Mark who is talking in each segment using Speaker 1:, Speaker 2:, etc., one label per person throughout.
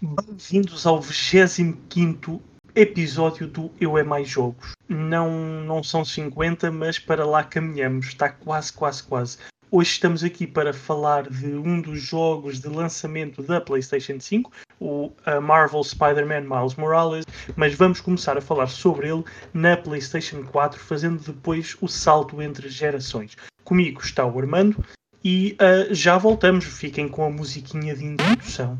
Speaker 1: Bem-vindos ao 25 episódio do Eu é Mais Jogos. Não, não são 50, mas para lá caminhamos. Está quase, quase, quase. Hoje estamos aqui para falar de um dos jogos de lançamento da PlayStation 5, o Marvel Spider-Man Miles Morales, mas vamos começar a falar sobre ele na PlayStation 4, fazendo depois o salto entre gerações. Comigo está o Armando e uh, já voltamos. Fiquem com a musiquinha de introdução.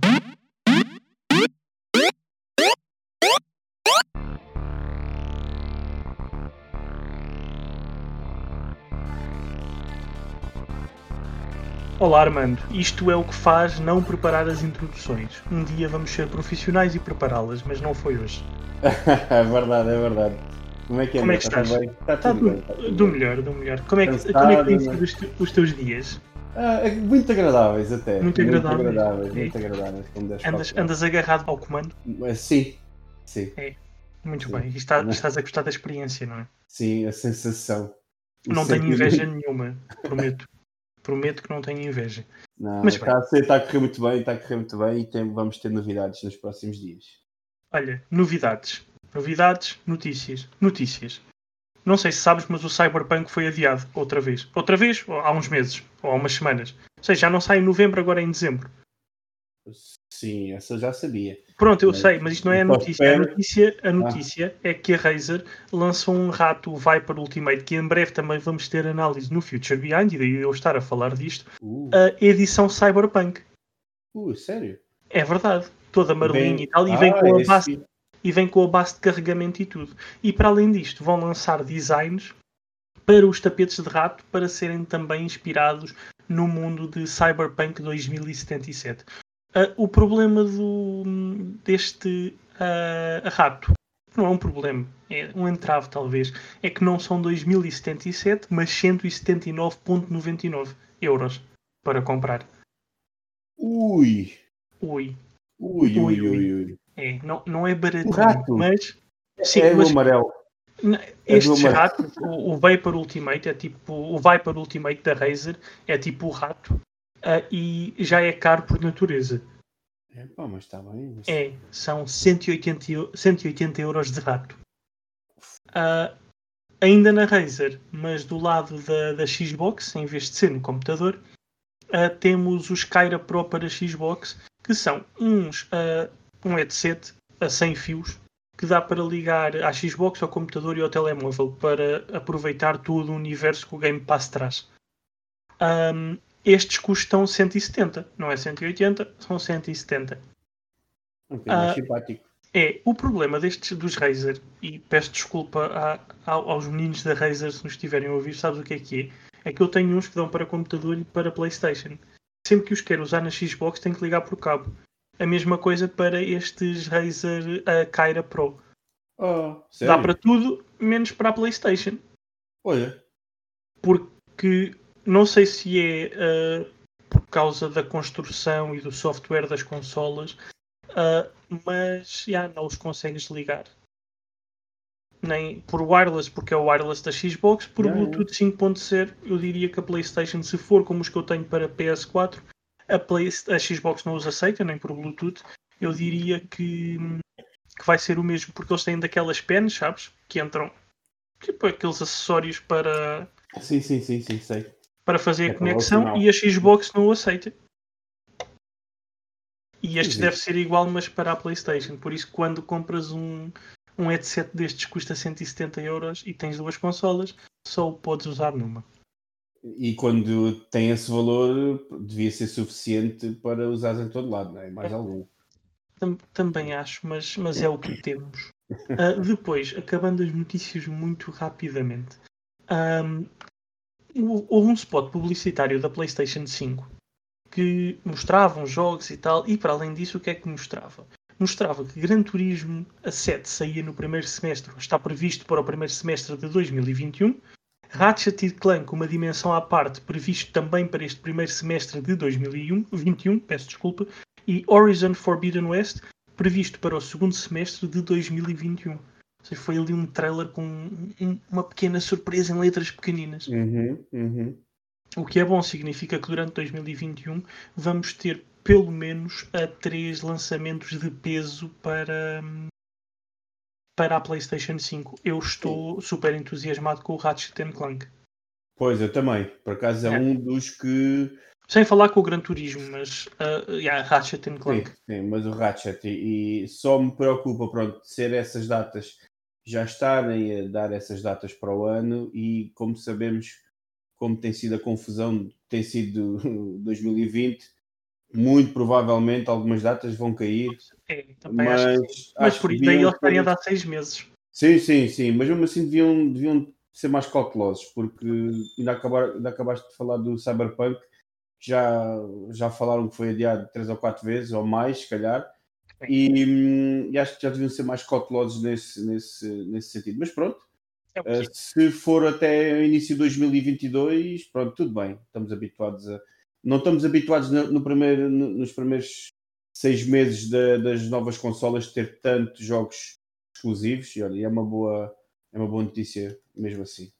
Speaker 1: Olá Armando, isto é o que faz não preparar as introduções. Um dia vamos ser profissionais e prepará-las, mas não foi hoje.
Speaker 2: é verdade, é verdade. Como é que, é,
Speaker 1: como é que estás? Está, tudo, do, bem, está tudo do melhor, do melhor. Como é que, como é que têm sido os, os teus dias?
Speaker 2: Ah, é muito agradáveis até.
Speaker 1: Muito, muito agradáveis.
Speaker 2: agradáveis é. Muito agradáveis.
Speaker 1: Andas, andas agarrado ao comando?
Speaker 2: Sim, sim.
Speaker 1: É. Muito sim. bem. E está, estás a gostar da experiência, não é?
Speaker 2: Sim, a sensação.
Speaker 1: Não tenho inveja nenhuma, prometo. prometo que não tenho inveja.
Speaker 2: Não, Mas está, a, ser, está a correr muito bem, está a correr muito bem e tem, vamos ter novidades nos próximos dias.
Speaker 1: Olha, novidades. Novidades, notícias. Notícias. Não sei se sabes, mas o Cyberpunk foi adiado outra vez. Outra vez, há uns meses, ou há umas semanas. Ou seja, já não sai em novembro, agora é em dezembro.
Speaker 2: Sim, essa já sabia.
Speaker 1: Pronto, eu mas, sei, mas isto não é a notícia. A notícia, a notícia ah. é que a Razer lançou um rato Viper Ultimate, que em breve também vamos ter análise no Future Behind, e daí eu estar a falar disto. Uh. A edição Cyberpunk.
Speaker 2: Uh, sério?
Speaker 1: É verdade. Toda marlinha e tal, e vem ah, com a base e vem com a base de carregamento e tudo. E para além disto, vão lançar designs para os tapetes de rato para serem também inspirados no mundo de Cyberpunk 2077. Uh, o problema do, deste uh, rato não é um problema, é um entrave talvez, é que não são 2077, mas 179,99 euros para comprar.
Speaker 2: Ui!
Speaker 1: Ui!
Speaker 2: Ui, ui, ui, ui.
Speaker 1: É, não, não é baratinho, mas.
Speaker 2: Sim, é mas, o amarelo.
Speaker 1: Este é rato, o, o Vapor Ultimate, é tipo. O Viper Ultimate da Razer é tipo o rato uh, e já é caro por natureza.
Speaker 2: É, pá, mas está bem. Mas...
Speaker 1: É, são 180, 180 euros de rato. Uh, ainda na Razer, mas do lado da, da Xbox, em vez de ser no computador, uh, temos os Kyra Pro para Xbox, que são uns uh, um headset a 100 fios que dá para ligar à Xbox, ao computador e ao telemóvel para aproveitar todo o universo que o Game Pass traz. Um, estes custam 170, não é 180, são 170.
Speaker 2: Um uh, simpático.
Speaker 1: É, o problema destes dos Razer, e peço desculpa a, a, aos meninos da Razer se nos estiverem a ouvir, sabes o que é que é? É que eu tenho uns que dão para computador e para Playstation. Sempre que os quero usar na Xbox tenho que ligar por cabo. A mesma coisa para estes Razer uh, Kyra Pro.
Speaker 2: Oh,
Speaker 1: Dá para tudo, menos para a PlayStation.
Speaker 2: Olha.
Speaker 1: Porque não sei se é uh, por causa da construção e do software das consolas, uh, mas já não os consegues ligar. Nem por wireless, porque é o wireless da Xbox, por yeah, Bluetooth 5.0, eu diria que a PlayStation, se for como os que eu tenho para PS4, a, Play, a Xbox não os aceita, nem por Bluetooth. Eu diria que, que vai ser o mesmo, porque eles têm daquelas pens, sabes? Que entram tipo aqueles acessórios para.
Speaker 2: Sim, sim, sim, sim, sei.
Speaker 1: Para fazer é a conexão e a Xbox não o aceita. E este sim, deve ser igual, mas para a PlayStation. Por isso, quando compras um, um headset destes custa 170 euros e tens duas consolas, só o podes usar numa.
Speaker 2: E quando tem esse valor, devia ser suficiente para usar em todo lado, não é? Mais algum.
Speaker 1: Também acho, mas, mas é o que temos. Uh, depois, acabando as notícias muito rapidamente, um, houve um spot publicitário da PlayStation 5 que mostrava uns jogos e tal, e para além disso, o que é que mostrava? Mostrava que Gran Turismo a 7 saía no primeiro semestre, está previsto para o primeiro semestre de 2021, Ratchet Clank, uma dimensão à parte, previsto também para este primeiro semestre de 2021, peço desculpa, e Horizon Forbidden West, previsto para o segundo semestre de 2021. Seja, foi ali um trailer com um, uma pequena surpresa em letras pequeninas.
Speaker 2: Uhum, uhum.
Speaker 1: O que é bom, significa que durante 2021 vamos ter pelo menos a três lançamentos de peso para, para a PlayStation 5. Eu estou super entusiasmado com o Ratchet Clank.
Speaker 2: Pois, eu também. Por acaso é, é. um dos que.
Speaker 1: Sem falar com o Gran Turismo, mas uh, yeah, Ratchet Clank.
Speaker 2: Sim, sim, mas o Ratchet e, e, só me preocupa pronto, ser essas datas já estarem a dar essas datas para o ano e como sabemos como tem sido a confusão, tem sido 2020, muito provavelmente algumas datas vão cair.
Speaker 1: É, mas, acho mas por isso daí eles estarem a dar seis meses.
Speaker 2: Sim, sim, sim, mas mesmo assim deviam, deviam ser mais cautelosos, porque ainda, acabar, ainda acabaste de falar do Cyberpunk, já, já falaram que foi adiado três ou quatro vezes, ou mais, se calhar, e, e, acho que já deviam ser mais cautelosos nesse, nesse, nesse sentido. Mas pronto, é uh, se for até o início de 2022, pronto, tudo bem, estamos habituados a. Não estamos habituados no, no primeiro, no, nos primeiros seis meses de, das novas consolas ter tantos jogos exclusivos, e olha, é uma boa, é uma boa notícia mesmo assim.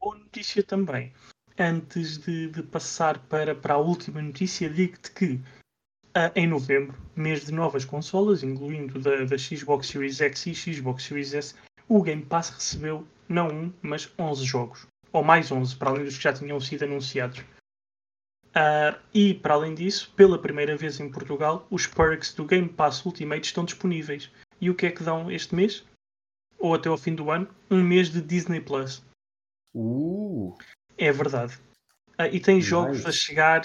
Speaker 1: Boa notícia também. Antes de, de passar para, para a última notícia, digo-te que em novembro, mês de novas consolas, incluindo da, da, Xbox Series X e Xbox Series S, o Game Pass recebeu não um, mas 11 jogos. Ou mais 11, para além dos que já tinham sido anunciados. Uh, e, para além disso, pela primeira vez em Portugal, os perks do Game Pass Ultimate estão disponíveis. E o que é que dão este mês? Ou até ao fim do ano? Um mês de Disney Plus.
Speaker 2: Uh.
Speaker 1: É verdade. Uh, e tem nice. jogos a chegar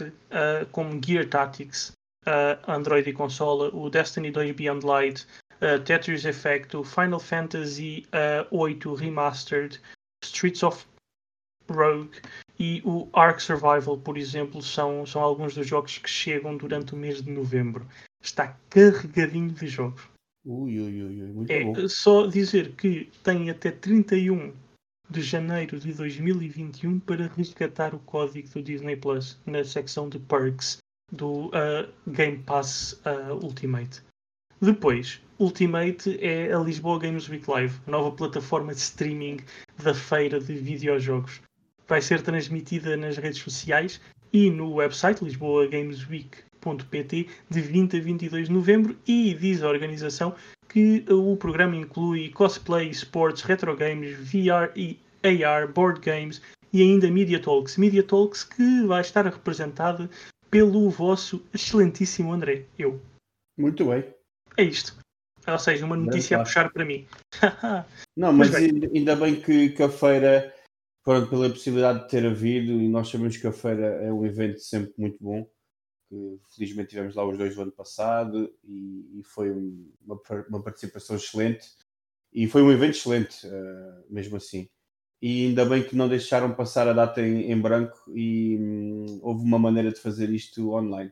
Speaker 1: como Gear Tactics, Android e consola, o Destiny 2 Beyond Light, Tetris Effect, o Final Fantasy uh, 8 Remastered, Streets of Rogue e o Ark Survival, por exemplo, são, são alguns dos jogos que chegam durante o mês de novembro. Está carregadinho de jogos.
Speaker 2: Ui, ui, ui, muito
Speaker 1: é
Speaker 2: bom.
Speaker 1: só dizer que tem até 31 de janeiro de 2021 para resgatar o código do Disney Plus na secção de perks do uh, Game Pass uh, Ultimate. Depois, Ultimate é a Lisboa Games Week Live, nova plataforma de streaming da feira de videojogos vai ser transmitida nas redes sociais e no website lisboagamesweek.pt de 20 a 22 de novembro e diz a organização que o programa inclui cosplay, sports, retro games, VR e AR, board games e ainda Media Talks. Media Talks que vai estar representada pelo vosso excelentíssimo André, eu.
Speaker 2: Muito bem.
Speaker 1: É isto. Ou seja, uma notícia a puxar para mim.
Speaker 2: Não, mas, mas bem. ainda bem que, que a feira pronto, pela possibilidade de ter havido, e nós sabemos que a feira é um evento sempre muito bom, que felizmente tivemos lá os dois do ano passado e, e foi uma, uma, participação excelente e foi um evento excelente, uh, mesmo assim. E ainda bem que não deixaram passar a data em, em branco e hum, houve uma maneira de fazer isto online.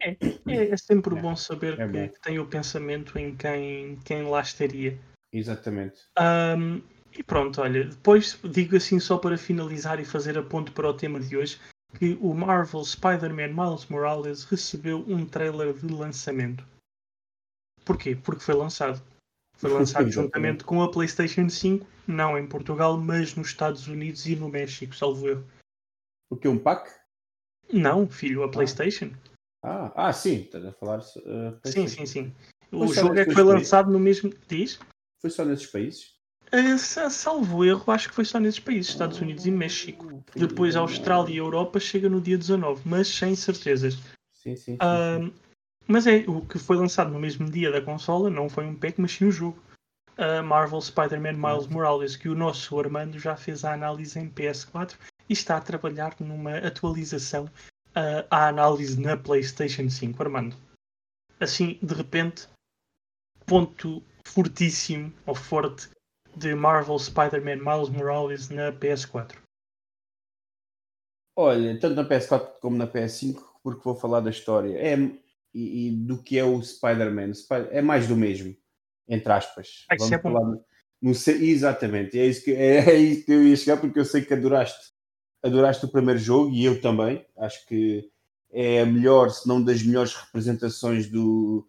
Speaker 1: É, é, é sempre é, bom saber é que, bom. que, tem o pensamento em quem, quem lá estaria.
Speaker 2: Exatamente.
Speaker 1: Um, e pronto, olha, depois digo assim só para finalizar e fazer a ponto para o tema de hoje, que o Marvel Spider-Man Miles Morales recebeu um trailer de lançamento. Porquê? Porque foi lançado. Foi lançado juntamente com a PlayStation 5, não em Portugal, mas nos Estados Unidos e no México, salvo erro.
Speaker 2: O que? Um pack?
Speaker 1: Não, filho, a ah. PlayStation.
Speaker 2: Ah, ah sim, estás a falar. Uh,
Speaker 1: sim, sim, sim. O jogo é que foi lançado no mesmo. Diz?
Speaker 2: Foi só nesses países?
Speaker 1: salvo erro, acho que foi só nesses países, Estados Unidos e México. Depois Austrália e Europa chega no dia 19, mas sem certezas.
Speaker 2: Sim, sim. sim,
Speaker 1: uh, mas é o que foi lançado no mesmo dia da consola, não foi um pack, mas sim um jogo. Uh, Marvel Spider-Man Miles Morales, que o nosso Armando já fez a análise em PS4 e está a trabalhar numa atualização uh, à análise na PlayStation 5. Armando, assim, de repente, ponto fortíssimo ou forte de Marvel Spider-Man Miles Morales na PS4?
Speaker 2: Olha, tanto na PS4 como na PS5, porque vou falar da história é, e, e do que é o Spider-Man. É mais do mesmo, entre aspas.
Speaker 1: Vamos é falar
Speaker 2: no, no, exatamente, é isso, que, é, é isso que eu ia chegar, porque eu sei que adoraste, adoraste o primeiro jogo e eu também. Acho que é a melhor, se não das melhores representações do,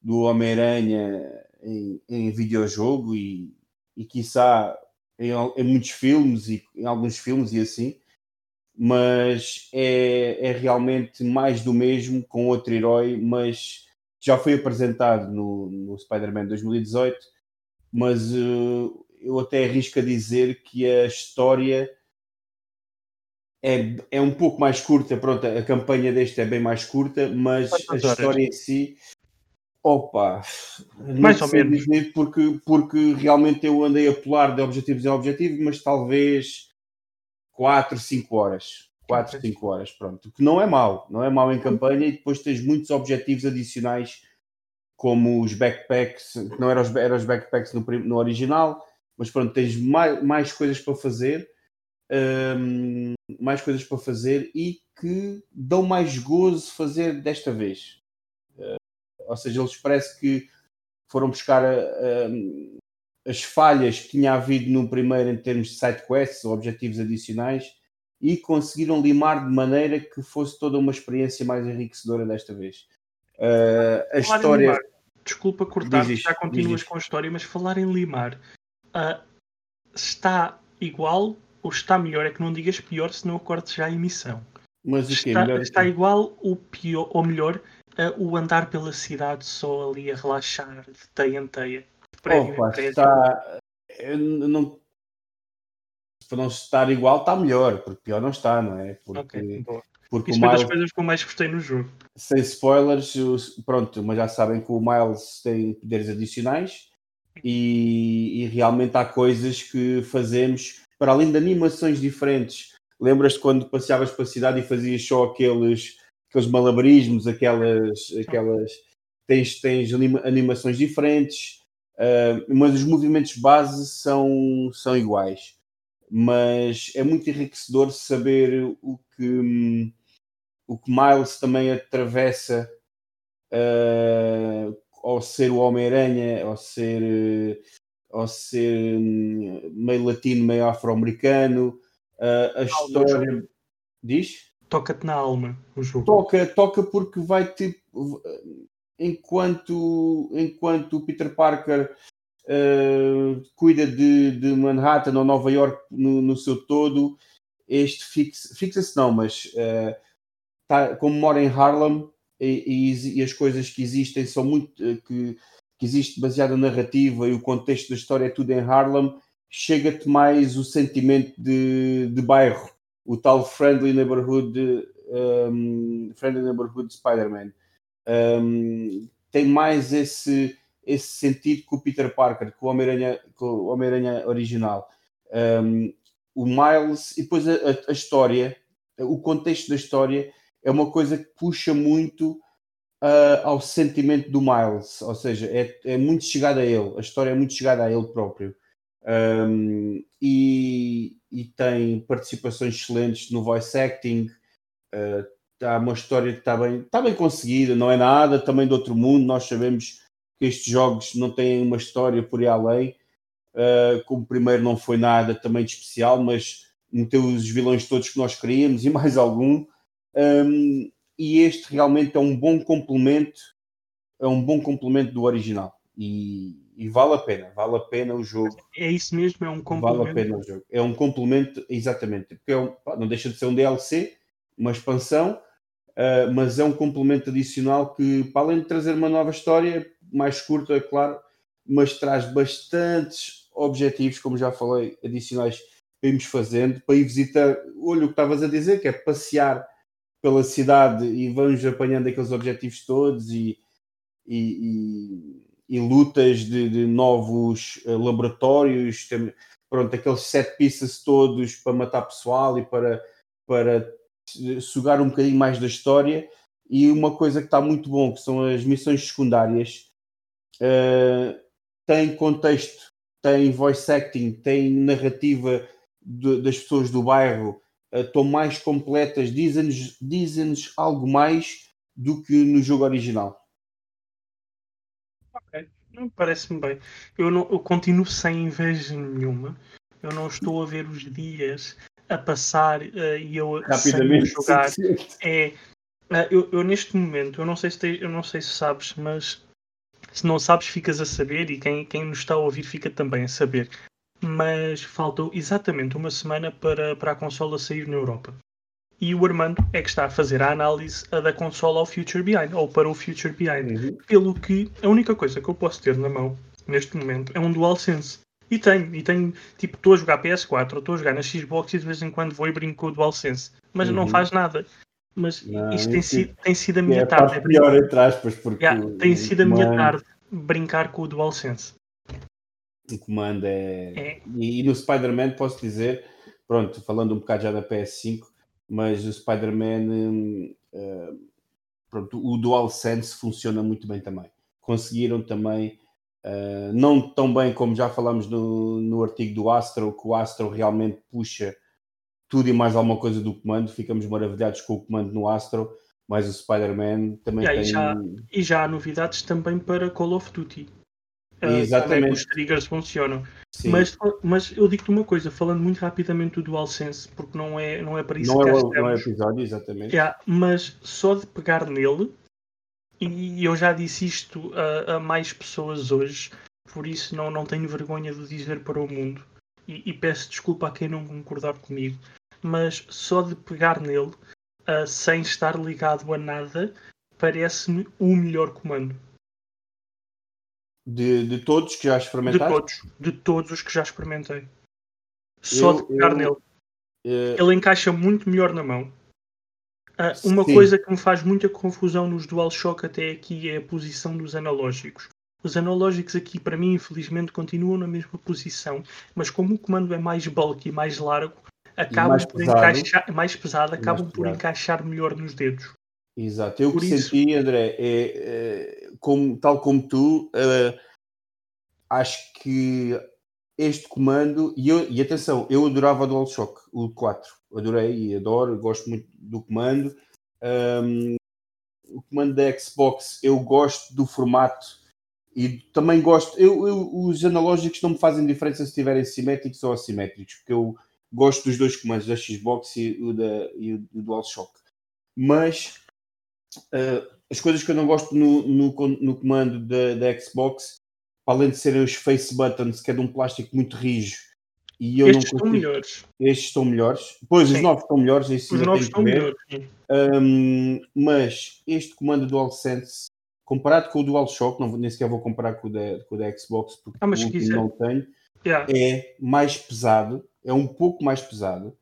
Speaker 2: do Homem-Aranha em, em videojogo e, e quiçá em, em, muitos filmes e em alguns filmes e assim, mas é, é realmente mais do mesmo com outro herói, mas já foi apresentado no, no Spider-Man 2018, mas uh, eu até arrisco a dizer que a história é, é um pouco mais curta, pronto, a campanha deste é bem mais curta, mas a história em si Opa,
Speaker 1: mais ou menos.
Speaker 2: Porque, porque realmente eu andei a pular de objetivos em objetivos, mas talvez 4, 5 horas. 4, 5 horas, pronto. Que não é mau, não é mau em campanha e depois tens muitos objetivos adicionais, como os backpacks, que não eram os, eram os backpacks no, no original, mas pronto, tens mais, mais coisas para fazer, um, mais coisas para fazer e que dão mais gozo fazer desta vez. Ou seja, eles parece que foram buscar uh, as falhas que tinha havido no primeiro em termos de side quests ou objetivos adicionais e conseguiram limar de maneira que fosse toda uma experiência mais enriquecedora desta vez. Uh, a história.
Speaker 1: Desculpa cortar, já continuas com a história, mas falar em limar uh, está igual ou está melhor? É que não digas pior, senão corte já a emissão.
Speaker 2: Mas
Speaker 1: o quê? Está, está igual ou pior ou melhor o andar pela cidade só ali a relaxar de teia em teia.
Speaker 2: Opa, está. Eu não... Para não estar igual, está melhor, porque pior não está, não é? Porque,
Speaker 1: okay, porque Isso o Miles... das coisas que eu mais gostei no jogo.
Speaker 2: Sem spoilers, pronto, mas já sabem que o Miles tem poderes adicionais e, e realmente há coisas que fazemos para além de animações diferentes. Lembras-te quando passeavas para a cidade e fazias só aqueles aqueles malabarismos, aquelas, aquelas tens, tens animações diferentes, uh, mas os movimentos base são, são iguais. Mas é muito enriquecedor saber o que, o que Miles também atravessa uh, ao ser o Homem-Aranha, ao ser, ao ser hum, meio latino, meio afro-americano. Uh, a história. Diz?
Speaker 1: toca-te na alma o jogo.
Speaker 2: Toca, toca porque vai te. Enquanto, enquanto o Peter Parker uh, cuida de, de Manhattan ou Nova York no, no seu todo, este fixa-se fixa não, mas uh, tá, como mora em Harlem e, e, e, as coisas que existem são muito. Uh, que, que existe baseada na narrativa e o contexto da história é tudo em Harlem, chega-te mais o sentimento de, de bairro o tal Friendly Neighborhood, um, Friendly Neighborhood Spider-Man. Um, tem mais esse, esse sentido que o Peter Parker, que o Homem-Aranha Homem original. Um, o Miles, e depois a, a, a, história, o contexto da história é uma coisa que puxa muito uh, ao sentimento do Miles, ou seja, é, é muito chegada a ele, a história é muito chegada a ele próprio. Um, e, e, tem participações excelentes no voice acting. Uh, há uma história que está bem, está bem conseguida, não é nada também do outro mundo. Nós sabemos que estes jogos não têm uma história por aí além. Uh, como o primeiro não foi nada também de especial, mas meteu os vilões todos que nós queríamos e mais algum. Um, e este realmente é um bom complemento, é um bom complemento do original. E, e vale a pena, vale a pena o jogo.
Speaker 1: É isso mesmo, é um complemento.
Speaker 2: Vale a pena o jogo. É um complemento, exatamente, porque é um, não deixa de ser um DLC, uma expansão, uh, mas é um complemento adicional que, para além de trazer uma nova história, mais curta, claro, mas traz bastantes objetivos, como já falei, adicionais para irmos fazendo, para ir visitar, olha o que estavas a dizer, que é passear pela cidade e vamos apanhando aqueles objetivos todos e, e, e e lutas de, de novos uh, laboratórios, pronto, aqueles set pieces todos para matar pessoal e para, para sugar um bocadinho mais da história. E uma coisa que está muito bom, que são as missões secundárias, uh, tem contexto, tem voice acting, tem narrativa de, das pessoas do bairro, uh, estão mais completas, dizem-nos dizem algo mais do que no jogo original.
Speaker 1: Ok, parece-me bem. Eu, não, eu continuo sem inveja nenhuma. Eu não estou a ver os dias a passar uh, e eu
Speaker 2: rapidamente
Speaker 1: jogar. É, eu, eu, neste momento, eu não sei se te, eu não sei se sabes, mas se não sabes, ficas a saber e quem, quem nos está a ouvir fica também a saber. mas faltou exatamente uma semana para, para a consola sair na Europa. E o Armando é que está a fazer a análise da consola ao Future Behind, ou para o Future Behind. Uhum. Pelo que a única coisa que eu posso ter na mão, neste momento, é um DualSense. E tenho, e tenho, tipo, estou a jogar PS4, estou a jogar na Xbox e de vez em quando vou e brinco com o DualSense. Mas uhum. não faz nada. Mas não, isto tem, sido, tem sido a minha é tarde.
Speaker 2: É pior, entre aspas, porque.
Speaker 1: Yeah, tem sido a minha tarde brincar com o DualSense.
Speaker 2: O comando é. é. E, e, no Spider-Man posso dizer, pronto, falando um bocado já da PS5, mas o Spider-Man, uh, pronto, o DualSense funciona muito bem também. Conseguiram também, uh, não tão bem como já falamos no, no artigo do Astro, que o Astro realmente puxa tudo e mais alguma coisa do comando, ficamos maravilhados com o comando no Astro, mas o Spider-Man também
Speaker 1: yeah,
Speaker 2: tem...
Speaker 1: E já, e já há novidades também para Call of Duty. Uh, Exatamente. os triggers funcionam. Mas, mas eu digo-te uma coisa, falando muito rapidamente do DualSense, porque não é, não é para isso
Speaker 2: não
Speaker 1: que
Speaker 2: é, o, não é episódio, exatamente.
Speaker 1: Yeah, mas só de pegar nele, e eu já disse isto a, a, mais pessoas hoje, por isso não, não tenho vergonha de dizer para o mundo, e, e peço desculpa a quem não concordar comigo, mas só de pegar nele, uh, sem estar ligado a nada, parece-me o melhor comando.
Speaker 2: De, de todos que já experimentaste?
Speaker 1: De todos, de todos os que já experimentei. Só eu, de pegar eu, nele. Uh... Ele encaixa muito melhor na mão. Uh, uma Sim. coisa que me faz muita confusão nos DualShock até aqui é a posição dos analógicos. Os analógicos aqui, para mim, infelizmente, continuam na mesma posição, mas como o comando é mais bulky e mais largo, acabam mais por pesado, encaixar, mais pesado, acabam mais por pesado. encaixar melhor nos dedos.
Speaker 2: Exato. Eu Por que isso... senti, André, é, é, como, tal como tu, uh, acho que este comando, e, eu, e atenção, eu adorava o DualShock, o 4, adorei e adoro, gosto muito do comando. Um, o comando da Xbox, eu gosto do formato e também gosto. Eu, eu, os analógicos não me fazem diferença se estiverem simétricos ou assimétricos, porque eu gosto dos dois comandos, da Xbox e o, da, e o DualShock. Mas uh, as coisas que eu não gosto no, no, no comando da, da, Xbox, além de serem os face buttons, que é de um plástico muito rijo,
Speaker 1: e eu estes não consigo... estão melhores.
Speaker 2: Estes estão melhores. Pois, sim. os novos estão melhores. Isso
Speaker 1: os novos estão melhores.
Speaker 2: Um, mas este comando DualSense, comparado com o DualShock, não, nem sequer vou comparar com o da, com o da Xbox, porque ah, não tenho, yeah. é mais pesado, é um pouco mais pesado,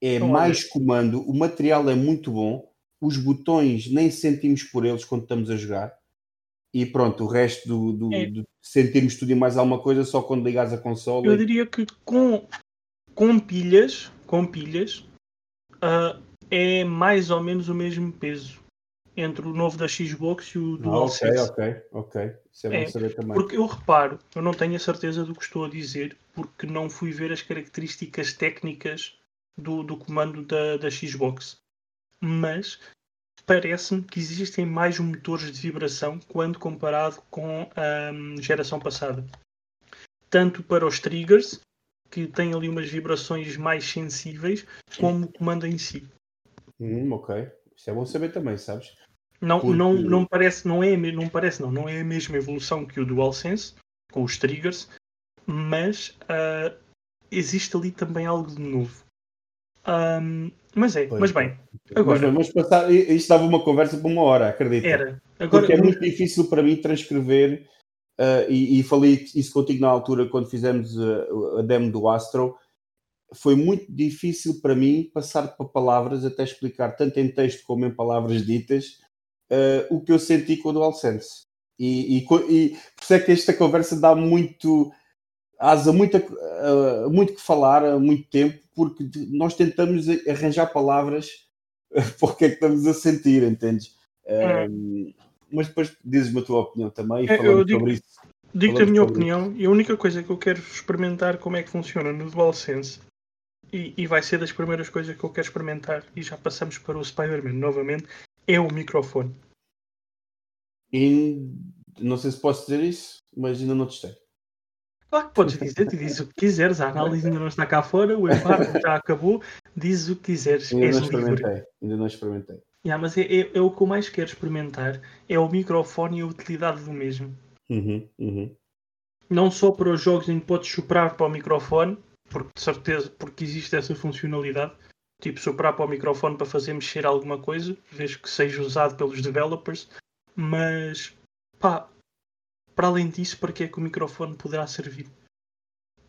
Speaker 2: é então, mais comando, o material é muito bom os botões nem sentimos por eles quando estamos a jogar. E pronto, o resto do, do, é. do sentimos tudo e mais alguma coisa só quando ligares a consola.
Speaker 1: Eu diria que com, com pilhas, com pilhas uh, é mais ou menos o mesmo peso entre o novo da Xbox e o DualSense.
Speaker 2: Ah, ok, ok, ok. Isso é bom é, saber também.
Speaker 1: Porque eu reparo, eu não tenho a certeza do que estou a dizer, porque não fui ver as características técnicas do, do comando da, da Xbox mas parece-me que existem mais motores de vibração quando comparado com a hum, geração passada. Tanto para os triggers, que têm ali umas vibrações mais sensíveis, como o comando em si.
Speaker 2: Hum, ok. Isso é bom saber também, sabes?
Speaker 1: Não, Porque... não, não parece, não é, não parece, não, não é a mesma evolução que o DualSense, com os triggers, mas uh, existe ali também algo de novo. Um, mas é, pois. mas bem. Agora, mas
Speaker 2: vamos passar. Isto dava uma conversa por uma hora, acredito.
Speaker 1: Era.
Speaker 2: Agora, Porque é muito difícil para mim transcrever, uh, e, e, falei isso contigo na altura quando fizemos a, a demo do Astro. Foi muito difícil para mim passar para palavras, até explicar, tanto em texto como em palavras ditas, uh, o que eu senti com o DualSense. E, e, e por isso é que esta conversa dá muito asa muito, uh, muito que falar há muito tempo, porque nós tentamos arranjar palavras para o que é que estamos a sentir, entendes? É. mas depois dizes-me a tua opinião também,
Speaker 1: é, falando digo, sobre isso. Digo-te a minha opinião, isso. e a única coisa que eu quero experimentar como é que funciona no DualSense, e, e vai ser das primeiras coisas que eu quero experimentar, e já passamos para o Spider-Man novamente, é o microfone.
Speaker 2: E não sei se posso dizer isso, mas ainda não testei.
Speaker 1: Claro que podes dizer, tu dizes o que quiseres, a análise ainda não está cá fora, o embargo já acabou, dizes o que quiseres.
Speaker 2: Ainda não experimentei, livre. ainda não experimentei.
Speaker 1: Yeah, mas é, é, é, o que eu mais quero experimentar, é o microfone e a utilidade do mesmo.
Speaker 2: Uhum, uhum.
Speaker 1: não só para os jogos em que podes soprar para o microfone, porque de certeza, porque existe essa funcionalidade, tipo soprar para o microfone para fazer mexer alguma coisa, desde que seja usado pelos developers, mas pá, para além disso, para que é que o microfone poderá servir?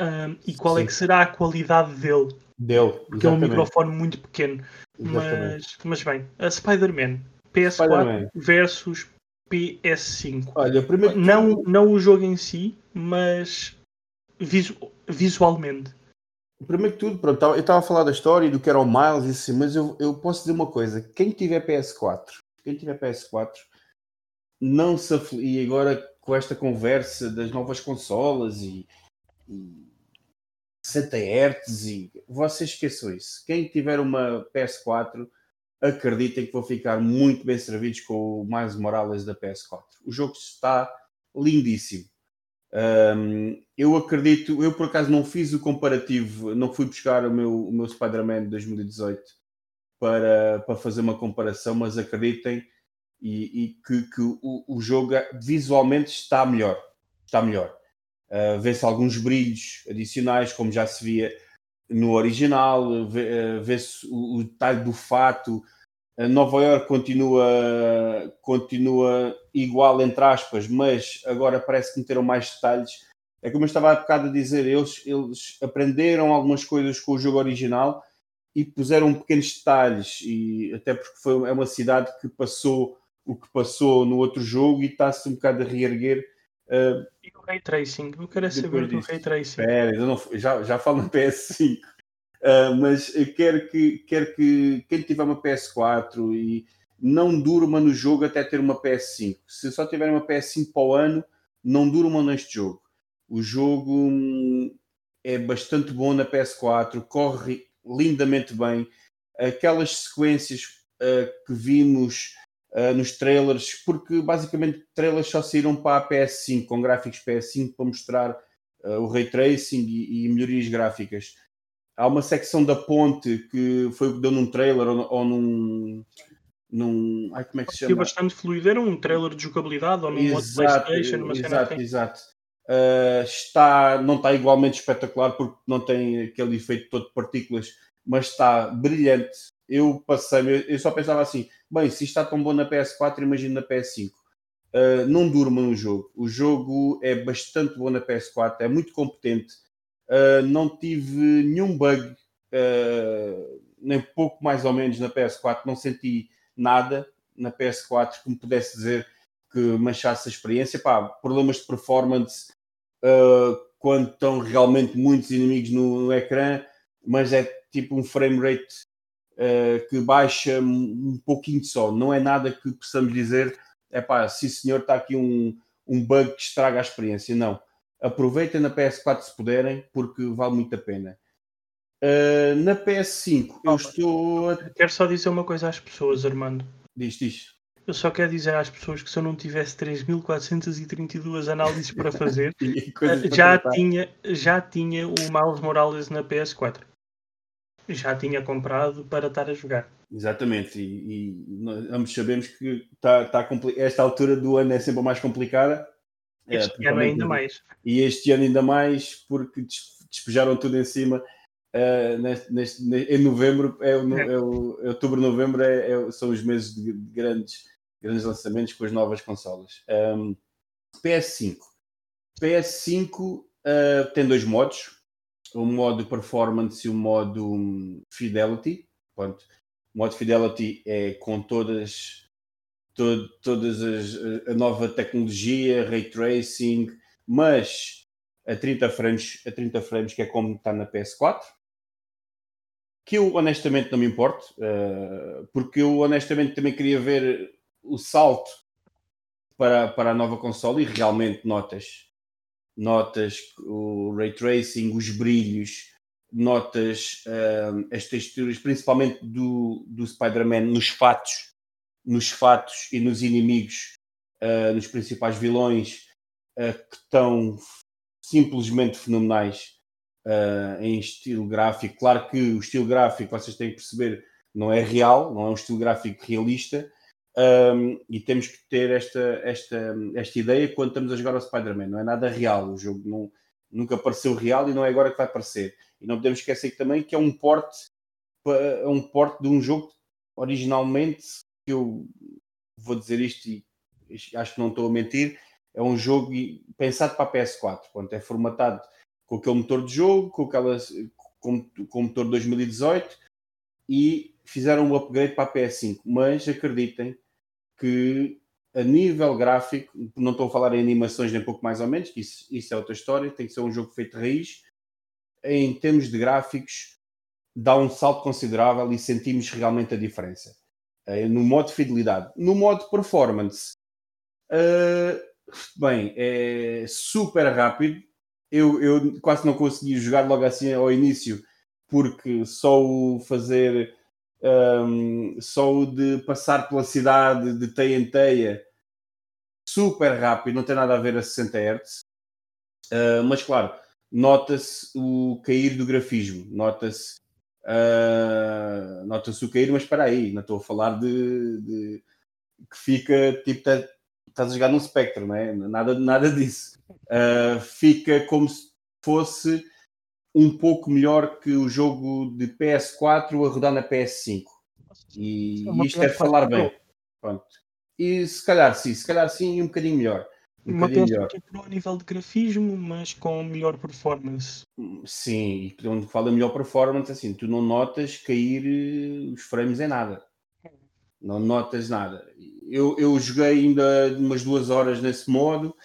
Speaker 1: Um, e qual Sim. é que será a qualidade dele?
Speaker 2: Dele,
Speaker 1: porque é um microfone muito pequeno. Mas, mas bem, a Spider-Man PS4 Spider versus PS5.
Speaker 2: Olha, primeiro
Speaker 1: não, não o jogo em si, mas visu visualmente.
Speaker 2: Primeiro que tudo, pronto, eu estava a falar da história do que era o Miles e assim, mas eu, eu posso dizer uma coisa: quem tiver PS4, quem tiver PS4, não se aflige, e agora com esta conversa das novas consolas e, e 60 Hz e vocês esqueçam isso. Quem tiver uma PS4 acreditem que vão ficar muito bem servidos com o mais Morales da PS4. O jogo está lindíssimo. Um, eu acredito, eu por acaso não fiz o comparativo, não fui buscar o meu, o meu Spider-Man de 2018 para, para fazer uma comparação, mas acreditem e, e que, que o, o, jogo visualmente está melhor. Está melhor. Uh, Vê-se alguns brilhos adicionais, como já se via no original, vê-se o, o detalhe do fato. Nova York continua, continua igual, entre aspas, mas agora parece que meteram mais detalhes. É como eu estava há bocado a dizer, eles, eles aprenderam algumas coisas com o jogo original e puseram pequenos detalhes, e até porque foi, é uma cidade que passou o que passou no outro jogo e está-se um bocado a reerguer.
Speaker 1: Uh, e o Ray Tracing? Eu quero saber do Ray Tracing.
Speaker 2: Não, já, já falo no PS5. Uh, mas quero que, quero que quem tiver uma PS4 e não durma no jogo até ter uma PS5. Se só tiver uma PS5 para o ano, não durma neste jogo. O jogo hum, é bastante bom na PS4, corre lindamente bem. Aquelas sequências uh, que vimos uh, nos trailers, porque basicamente trailers só saíram para a PS5, com gráficos PS5 para mostrar uh, o ray tracing e, e melhorias gráficas há uma secção da ponte que foi o que deu num trailer ou, ou num. num ai, como é que se chama?
Speaker 1: bastante fluido, era um trailer de jogabilidade ou num exato, PlayStation, uma
Speaker 2: exato, assim. exato. Uh, está, não está igualmente espetacular porque não tem aquele efeito todo de partículas, mas está brilhante. Eu passei, eu só pensava assim: bem, se está tão bom na PS4, imagino na PS5. Uh, ah, não durma no jogo. O jogo é bastante bom na PS4, é muito competente Uh, não tive nenhum bug, uh, nem pouco mais ou menos na PS4. Não senti nada na PS4 que me pudesse dizer que manchasse a experiência. Pá, problemas de performance uh, quando estão realmente muitos inimigos no, no, ecrã, mas é tipo um frame rate que baixa um pouquinho só. Não é nada que possamos dizer, é pá, sim senhor, está aqui um, um bug que estraga a experiência. Não Aproveitem na PS4 se puderem, porque vale muito a pena. Uh, na PS5, eu estou. A...
Speaker 1: Quero só dizer uma coisa às pessoas, Armando.
Speaker 2: Diz, diz.
Speaker 1: Eu só quero dizer às pessoas que se eu não tivesse 3.432 análises para fazer, já, tinha, já tinha o Miles Morales na PS4. Já tinha comprado para estar a jogar.
Speaker 2: Exatamente, e, e ambos sabemos que tá, tá esta altura do ano é sempre mais complicada
Speaker 1: este é, ano ainda mais.
Speaker 2: E este ano ainda mais, porque despejaram tudo em cima. Uh, neste, neste, em novembro, é o, é. É o, é outubro, novembro é, são os meses de grandes, grandes lançamentos com as novas consolas. Um, PS5. PS5 uh, tem dois modos: o modo performance e o modo um, fidelity. Pronto. O modo fidelity é com todas todo, todas as, a nova tecnologia, ray tracing, mas a 30 frames, a 30 frames que é como está na PS4, que eu honestamente não me importo, uh, porque eu honestamente também queria ver o salto para, para a nova console e realmente notas notas o ray tracing, os brilhos, notas uh, as texturas, principalmente do, do Spider-Man nos fatos nos fatos e nos inimigos, uh, nos principais vilões, uh, que estão simplesmente fenomenais uh, em estilo gráfico. Claro que o estilo gráfico, vocês têm que perceber, não é real, não é um estilo gráfico realista, Um, e temos que ter esta, esta, esta ideia quando estamos a jogar o Spider-Man. Não é nada real. O jogo não, nunca pareceu real e não é agora que vai aparecer. E não podemos esquecer também que é um porte, é um porte de um jogo originalmente, eu vou dizer isto e acho que não estou a mentir, é um jogo pensado para a PS4. Portanto, é formatado com aquele motor de jogo, com, aquelas, com, com o motor 2018 e fizeram um upgrade para a PS5. Mas acreditem que a nível gráfico, não estou a falar em animações nem pouco mais ou menos, que isso, isso é outra história, tem que ser um jogo feito de raiz. Em termos de gráficos, dá um salto considerável e sentimos realmente a diferença. Uh, no modo fidelidade. No modo performance, uh, bem, é super rápido. Eu, eu quase não consegui jogar logo assim ao início, porque só o fazer um, só o de passar pela cidade de teia em teia, super rápido, não tem nada a ver a 60 Hz. Uh, mas claro, nota-se o cair do grafismo, nota-se uh, nota-se o cair, mas espera aí, não estou a falar de, de que fica tipo tá, estás a jogar num Spectre, não é? Nada, nada disso. Uh, fica como se fosse um pouco melhor que o jogo de PS4 a rodar na PS5. E é isto é falar bem. Pronto. E se calhar sim, se calhar sim, um bocadinho melhor. Um
Speaker 1: uma PS4 Pro a nível de grafismo, mas com melhor performance.
Speaker 2: Sim, e quando fala melhor performance, assim, tu não notas cair eh, os frames em nada. Não notas nada. Eu, eu joguei ainda umas duas horas nesse modo,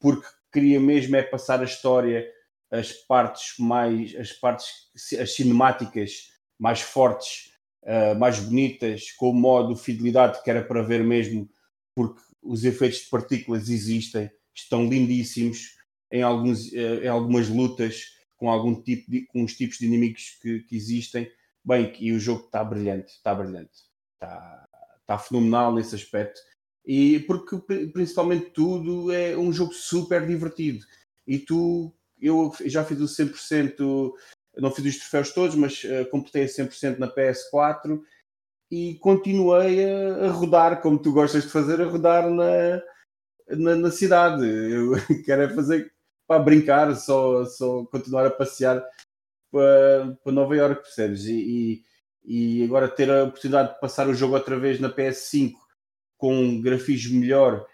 Speaker 2: porque queria mesmo é passar a história as partes mais as partes as cinemáticas mais fortes uh, mais bonitas com o modo fidelidade que era para ver mesmo porque os efeitos de partículas existem estão lindíssimos em alguns uh, em algumas lutas com algum tipo de, com os tipos de inimigos que, que existem. Bem e o jogo está brilhante está brilhante. Está, está fenomenal nesse aspecto. E porque principalmente tudo é um jogo super divertido. E tu eu já fiz o 100%, não fiz os troféus todos, mas uh, completei a 100% na PS4 e continuei a, a, rodar, como tu gostas de fazer, a rodar na, na, na cidade. Eu quero é fazer para brincar, só, só continuar a passear para, para Nova Iorque, percebes? E, e, e, agora ter a oportunidade de passar o jogo outra vez na PS5 com um grafismo melhor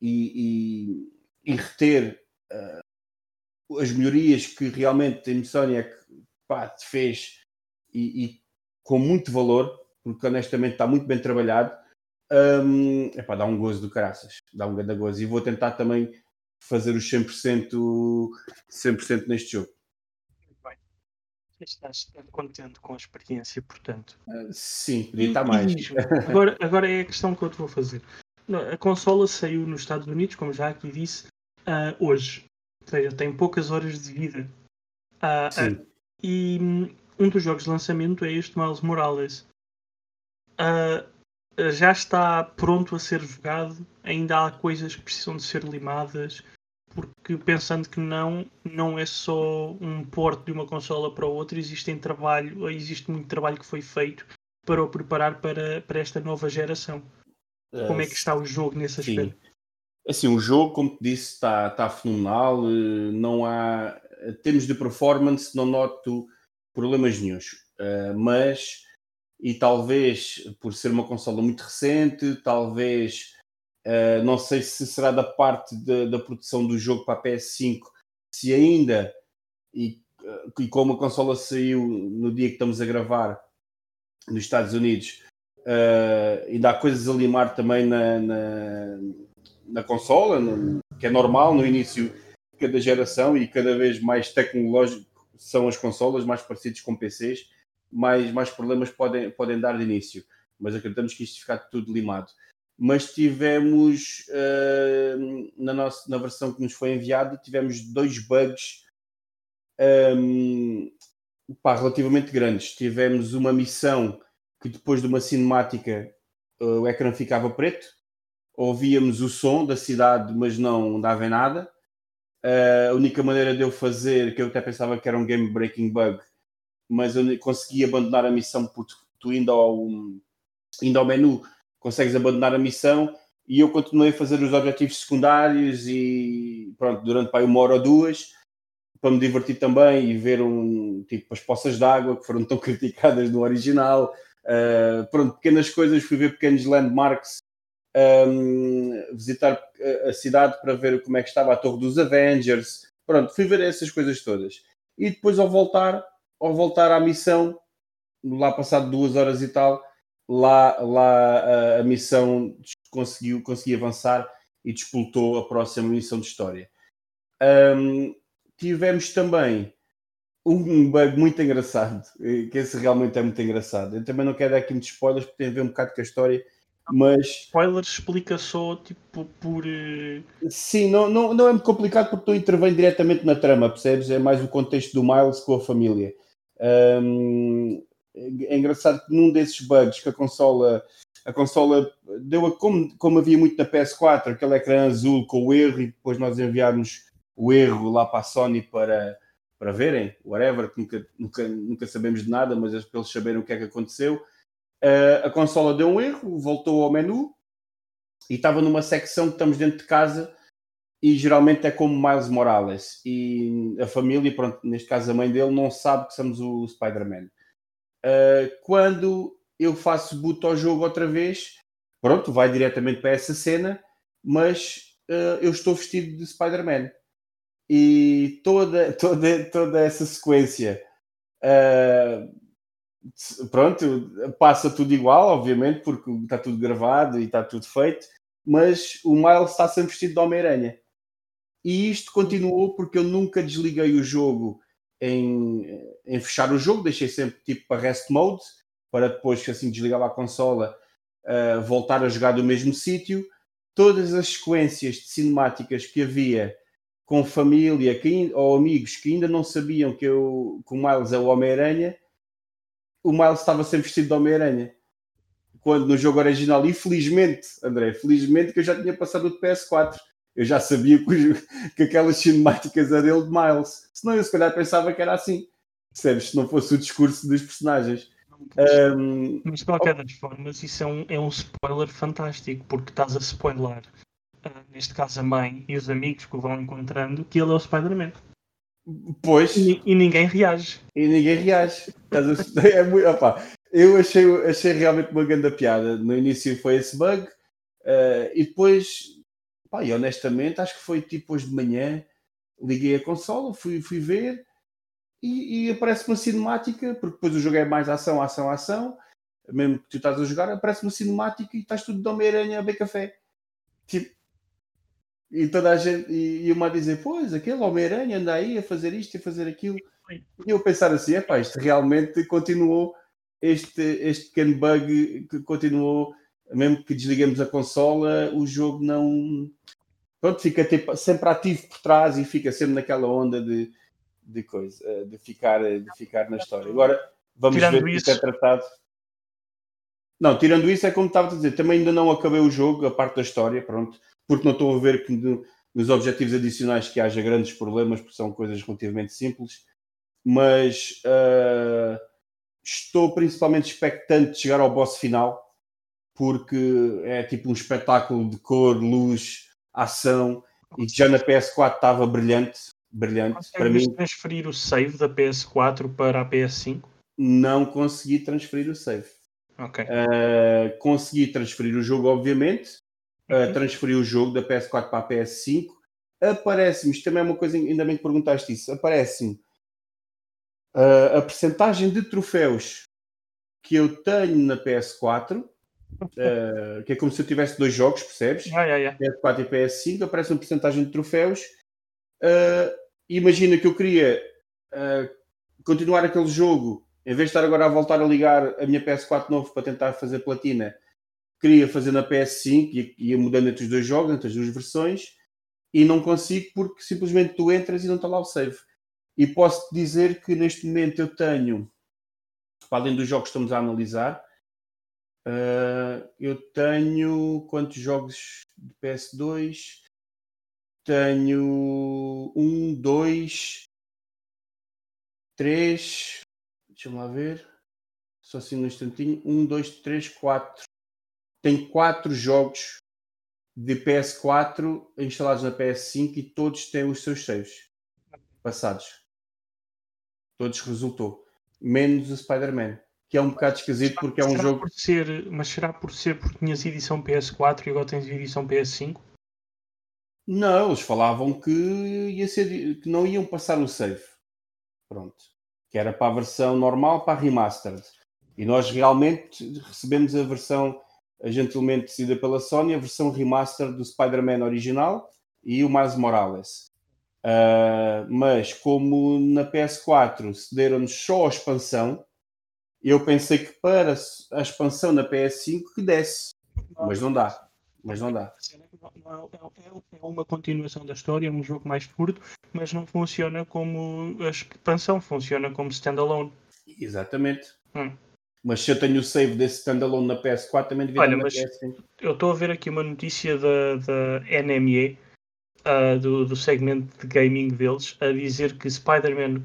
Speaker 2: e, e, e reter uh, as melhorias que realmente a Insomniac pá, te fez e, e, com muito valor, porque honestamente está muito bem trabalhado, um, epá, dá um gozo do caraças, dá um grande gozo. E vou tentar também fazer os 100%, 100 neste jogo.
Speaker 1: Bem, estás contente com a experiência, portanto.
Speaker 2: Uh, sim, podia estar mais.
Speaker 1: agora, agora é a questão que eu te vou fazer. A consola saiu nos Estados Unidos, como já aqui disse, uh, hoje. Ou seja, tem poucas horas de vida. Uh, Sim. E um dos jogos de lançamento é este Miles Morales. Uh, já está pronto a ser jogado, ainda há coisas que precisam de ser limadas, porque pensando que não, não é só um porte de uma consola para outra, existe trabalho, existe muito trabalho que foi feito para o preparar para, para esta nova geração. Como é que está o jogo nesse aspecto? Sim.
Speaker 2: Assim, o jogo, como te disse, está, está fenomenal. Eh, não há. Temos de performance, não noto problemas nenhums. Uh, mas, e talvez por ser uma consola muito recente, talvez. Uh, não sei se será da parte de, da produção do jogo para a PS5, se ainda, e, e como a consola saiu no dia que estamos a gravar nos Estados Unidos, uh, ainda há coisas a limar também na, na na consola, no, que é normal no início de cada geração e cada vez mais tecnológico são as consolas, mais parecidos com PCs, mais, mais problemas podem, podem dar de início. Mas acreditamos que isto ficar tudo limado. Mas tivemos, uh, na, nossa, na versão que nos foi enviada, tivemos dois bugs um, pá, relativamente grandes. Tivemos uma missão que depois de uma cinemática uh, o ecrã ficava preto ouvíamos o som da cidade, mas não dava em nada. Uh, a única maneira de eu fazer, que eu até pensava que era um game breaking bug, mas eu consegui abandonar a missão porque tu indo ao, indo ao menu consegues abandonar a missão e eu continuei a fazer os objetivos secundários e pronto, durante pá, uma hora ou duas para me divertir também e ver um tipo as poças d'água que foram tão criticadas no original. Uh, pronto, pequenas coisas, fui ver pequenos landmarks, um, visitar a cidade para ver como é que estava a Torre dos Avengers. Pronto, fui ver essas coisas todas. E depois ao voltar, ao voltar à missão, lá passado duas horas e tal, lá, lá a, a missão conseguiu, conseguiu avançar e despoltou a próxima missão de história. Um, tivemos também um bug muito engraçado, que esse realmente é muito engraçado. Eu também não quero dar aqui muitos spoilers porque tem a ver um bocado com a história, mas.
Speaker 1: Spoilers explica só tipo por. Eh,
Speaker 2: Sim, não, não, não é muito complicado porque não intervém diretamente na trama, percebes? É mais o contexto do Miles com a família. Um, é engraçado que num desses bugs que a consola a consola deu a, como, como havia muito na PS4, aquele ecrã azul com o erro e depois nós enviarmos o erro lá para a Sony para, para verem, whatever, que nunca, nunca, nunca sabemos de nada, mas eles saberem o que é que aconteceu. Uh, a consola deu um erro, voltou ao menu e estava numa secção que estamos dentro de casa e geralmente é como Miles Morales e a família, pronto, neste caso a mãe dele, não sabe que somos o Spider-Man. Uh, quando eu faço boot ao jogo outra vez, pronto, vai diretamente para essa cena, mas uh, eu estou vestido de Spider-Man. E toda, toda, toda essa sequência, uh, pronto, passa tudo igual, obviamente, porque está tudo gravado e está tudo feito, mas o Miles está sempre vestido de Homem-Aranha. E isto continuou porque eu nunca desliguei o jogo em, em fechar o jogo, deixei sempre tipo para rest mode, para depois que assim desligava a consola uh, voltar a jogar do mesmo sítio. Todas as sequências de cinemáticas que havia com família que, ou amigos que ainda não sabiam que, eu, que o Miles é o Homem-Aranha, o Miles estava sempre vestido de Homem-Aranha. Quando no jogo original, e felizmente, André, felizmente que eu já tinha passado o PS4. Eu já sabia que, que aquelas cinemáticas eram de Miles. Senão eu se calhar pensava que era assim. Percebes? Se não fosse o discurso dos personagens.
Speaker 1: Um, Mas de qualquer das formas, isso é um, é um spoiler fantástico, porque estás a spoiler, uh, neste caso a mãe e os amigos que o vão encontrando, que ele é o Spider-Man.
Speaker 2: Pois.
Speaker 1: E, e, ninguém reage.
Speaker 2: E ninguém reage. é muito, opa, eu achei, achei realmente uma grande piada. No início foi esse bug, uh, e depois, pá, e honestamente, acho que foi tipo hoje de manhã, liguei a consola, fui, fui ver e, e aparece uma cinemática, porque depois o jogo é mais ação, ação, ação. Mesmo que tu estás a jogar, aparece uma cinemática e estás tudo de Homem-Aranha a beber café. Tipo, e toda a gente, e, e uma a dizer, pois, aquele Homem-Aranha anda aí a fazer isto e a fazer aquilo. E eu pensar assim, é pá, isto realmente continuou, este, este pequeno bug que continuou, mesmo que desligamos a consola, o jogo não. Pronto, fica tipo, sempre ativo por trás e fica sempre naquela onda de de coisa, eh, de ficar, de ficar na história. Agora vamos tirando ver isso é tratado. Não, tirando isso, é como estava a dizer, também ainda não acabei o jogo, a parte da história, pronto, porque não estou a ver que no, nos objetivos adicionais que haja grandes problemas, porque são coisas relativamente simples, mas uh, estou principalmente expectante de chegar ao boss final, porque é tipo um espetáculo de cor, luz, ação, e que já na PS4 estava brilhante, brilhante.
Speaker 1: para mim, transferir o save da PS4 para a PS5?
Speaker 2: Não consegui transferir o save.
Speaker 1: Ok.
Speaker 2: Uh, consegui transferir o jogo, obviamente. Uh, transferi o jogo da PS4 para a PS5. Aparece-me, isto também é uma coisa, ainda bem que perguntaste isso. Aparece-me uh, a percentagem de troféus que eu tenho na PS4. Uh, que é como se eu tivesse dois jogos, percebes?
Speaker 1: Ah, yeah, yeah.
Speaker 2: PS4 e PS5, aparece uma porcentagem de troféus. Uh, imagina que eu queria uh, continuar aquele jogo, em vez de estar agora a voltar a ligar a minha PS4 novo para tentar fazer platina, queria fazer na PS5 e ia mudando entre os dois jogos, entre as duas versões, e não consigo porque simplesmente tu entras e não está lá o save. E posso dizer que neste momento eu tenho, para além dos jogos que estamos a analisar, uh, eu tenho quantos jogos de PS2? Tenho um, dois, três. Deixa-me lá ver. Só assim um instantinho. Um, dois, três, quatro. tem quatro jogos de PS4 instalados na PS5 e todos têm os seus saves passados. Todos resultou. Menos o Spider-Man, que é um bocado esquisito porque é um
Speaker 1: será
Speaker 2: jogo.
Speaker 1: Por ser, mas será por ser porque tinhas edição PS4 e agora tens edição PS5?
Speaker 2: Não, eles falavam que, ia ser, que não iam passar o save. Pronto. Que era para a versão normal, para a remastered. E nós realmente recebemos a versão gentilmente decidida pela Sony, a versão remaster do Spider-Man original e o Miles Morales. Uh, mas como na PS4 cederam-nos só a expansão, eu pensei que para a expansão na PS5 que desse. Mas não dá. Mas não dá.
Speaker 1: É uma continuação da história, é um jogo mais curto, mas não funciona como a expansão, funciona como standalone.
Speaker 2: Exatamente. Hum. Mas se eu tenho o save desse standalone na PS4, também devia Olha,
Speaker 1: na PS5. Eu estou a ver aqui uma notícia da, da NME, uh, do, do segmento de gaming deles, a dizer que Spider-Man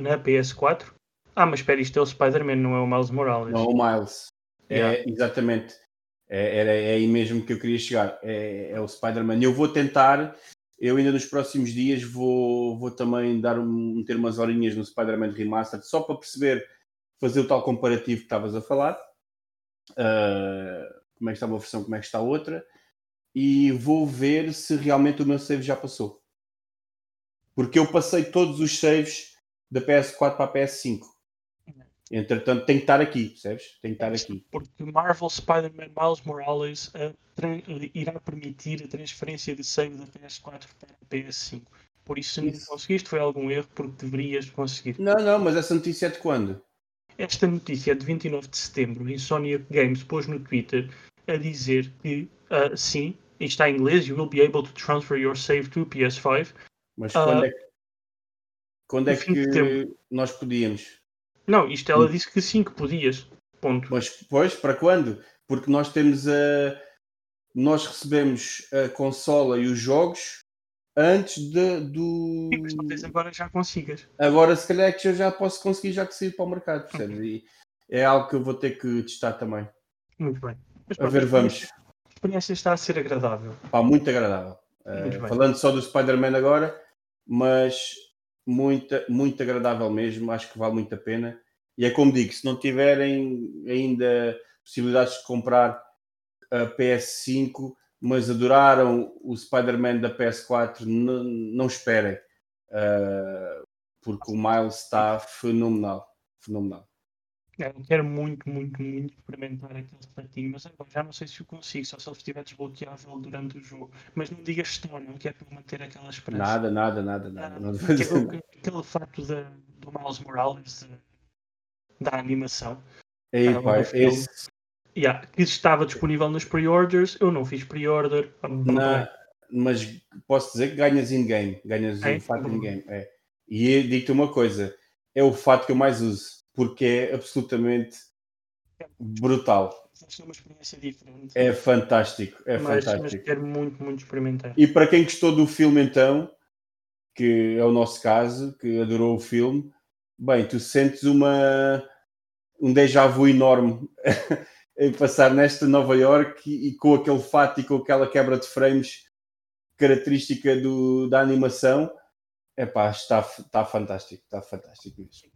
Speaker 1: na PS4. Ah, mas espera, isto é o Spider-Man, não é o Miles Morales.
Speaker 2: Não, o Miles. É, exatamente. É, era, é aí mesmo que eu queria chegar. É, é o Spider-Man. Eu vou tentar, eu ainda nos próximos dias vou, vou também dar um, ter umas horinhas no Spider-Man Remastered só para perceber fazer o tal comparativo que estavas a falar. Uh, como é que está uma versão, como é que está a outra. E vou ver se realmente o meu save já passou. Porque eu passei todos os saves da PS4 para a PS5. Entretanto, tem que estar aqui, percebes? Tem que estar aqui.
Speaker 1: Porque Marvel Spider-Man Miles Morales uh, irá permitir a transferência de save da PS4 para a PS5. Por isso, se não conseguiste, foi algum erro, porque deverias conseguir.
Speaker 2: Não, não, mas essa notícia é de quando?
Speaker 1: Esta notícia é de 29 de setembro. Insomnia Games pôs no Twitter a dizer que uh, sim, está em inglês, you will be able to transfer your save to PS5.
Speaker 2: Mas quando uh, é que, quando é que nós podíamos?
Speaker 1: Não, isto ela hum. disse que sim, que podias. Ponto.
Speaker 2: Mas pois, para quando? Porque nós temos a. Nós recebemos a consola e os jogos antes de, do.
Speaker 1: Sim, mas talvez agora já consigas.
Speaker 2: Agora, se calhar, é que eu já posso conseguir, já que sair para o mercado, percebes? E é algo que eu vou ter que testar também.
Speaker 1: Muito bem.
Speaker 2: Mas, a ver, vamos.
Speaker 1: A experiência está a ser agradável.
Speaker 2: Pá, muito agradável. Muito uh, falando só do Spider-Man agora, mas muito, muito agradável mesmo. Acho que vale muito a pena. E é como digo, se não tiverem ainda possibilidades de comprar a PS5 mas adoraram o Spider-Man da PS4, não, não esperem, uh, porque o Miles está fenomenal. fenomenal.
Speaker 1: É, eu quero muito, muito, muito experimentar aquele patinho, mas agora já não sei se o consigo, só se ele estiver desbloqueável durante o jogo. Mas não digas história, não quero manter aquela esperança.
Speaker 2: Nada, nada, nada, nada. Ah,
Speaker 1: aquele, aquele facto de, do Miles Morales, da animação.
Speaker 2: Ei, ah, pai, esse,
Speaker 1: Yeah, que estava disponível nos pre-orders, eu não fiz pre-order.
Speaker 2: Mas posso dizer que ganhas in-game, ganhas é? um fato in-game. É. E digo-te uma coisa: é o fato que eu mais uso, porque é absolutamente brutal.
Speaker 1: É uma experiência diferente.
Speaker 2: É fantástico, é
Speaker 1: mas,
Speaker 2: fantástico.
Speaker 1: Mas quero muito, muito experimentar.
Speaker 2: E para quem gostou do filme, então, que é o nosso caso, que adorou o filme, bem, tu sentes uma um déjà vu enorme em passar nesta Nova York e, e, com aquele fato e com aquela quebra de frames característica do, da animação, é pá, está, está fantástico, está fantástico mesmo.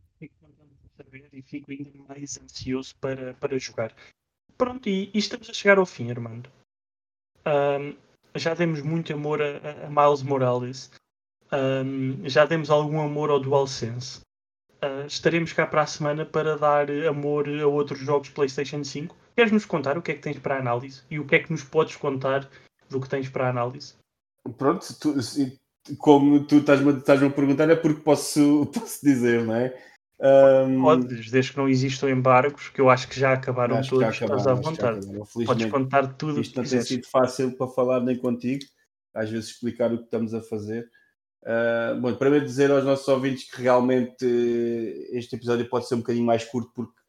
Speaker 1: Saber e fico ainda mais ansioso para, para jogar. Pronto, e, e estamos a chegar ao fim, Armando. Um, já demos muito amor a, a Miles Morales, um, já demos algum amor ao DualSense. Uh, estaremos cá para a semana para dar amor a outros jogos PlayStation 5 Queres nos contar o que é que tens para análise e o que é que nos podes contar do que tens para análise?
Speaker 2: Pronto, tu, como tu estás-me estás a perguntar, é porque posso, posso dizer, não é?
Speaker 1: Um... Podes, desde que não existam embargos, que eu acho que já acabaram acho todos, já acabaram, estás à vontade. Podes contar tudo
Speaker 2: Isto não tem sido fácil para falar nem contigo, às vezes explicar o que estamos a fazer. Uh, bom, primeiro dizer aos nossos ouvintes que realmente este episódio pode ser um bocadinho mais curto porque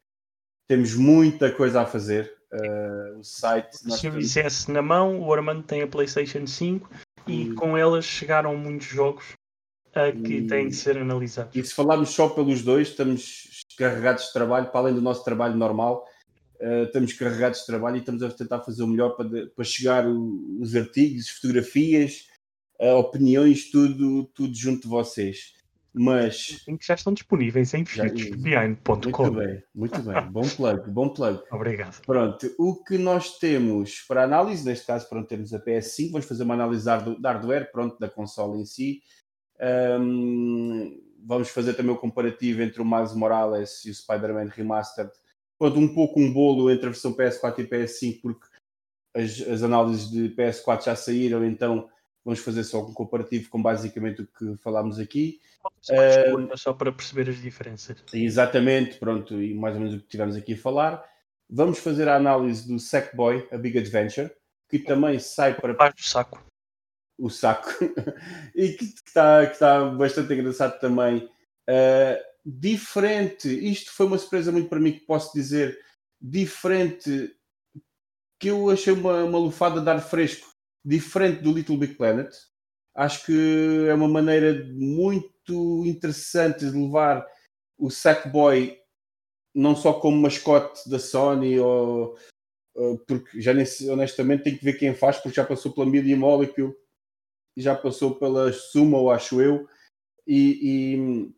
Speaker 2: temos muita coisa a fazer. Uh, o site.
Speaker 1: Se eu dissesse na mão, o Armando tem a PlayStation 5 e hum. com elas chegaram muitos jogos uh, que hum. têm de ser analisados.
Speaker 2: E se falarmos só pelos dois, estamos carregados de trabalho, para além do nosso trabalho normal. Uh, estamos carregados de trabalho e estamos a tentar fazer o melhor para, para chegar o, os artigos, fotografias, uh, opiniões, tudo, tudo junto de vocês. Mas.
Speaker 1: Que já estão disponíveis em futuresbehind.com.
Speaker 2: Muito bem, muito bem. Bom plug, bom plug.
Speaker 1: Obrigado.
Speaker 2: Pronto, o que nós temos para análise, neste caso, para termos a PS5, vamos fazer uma análise da hardware, pronto, da console em si. Um, vamos fazer também o comparativo entre o Miles Morales e o Spider-Man Remastered. Pronto, um pouco um bolo entre a versão PS4 e PS5, porque as, as análises de PS4 já saíram, então vamos fazer só um comparativo com basicamente o que falámos aqui.
Speaker 1: Uh, só para perceber as diferenças.
Speaker 2: Exatamente, pronto, e mais ou menos o que tivemos aqui a falar. Vamos fazer a análise do Sackboy, a Big Adventure, que também sai para.
Speaker 1: Parte do saco.
Speaker 2: O saco. e que está, que está bastante engraçado também. Uh, diferente, isto foi uma surpresa muito para mim, que posso dizer, diferente, que eu achei uma, uma lufada de ar fresco, diferente do Little Big Planet. Acho que é uma maneira muito interessante de levar o Sackboy não só como mascote da Sony ou porque já honestamente tem que ver quem faz porque já passou pela Media Molecule já passou pela Sumo acho eu e,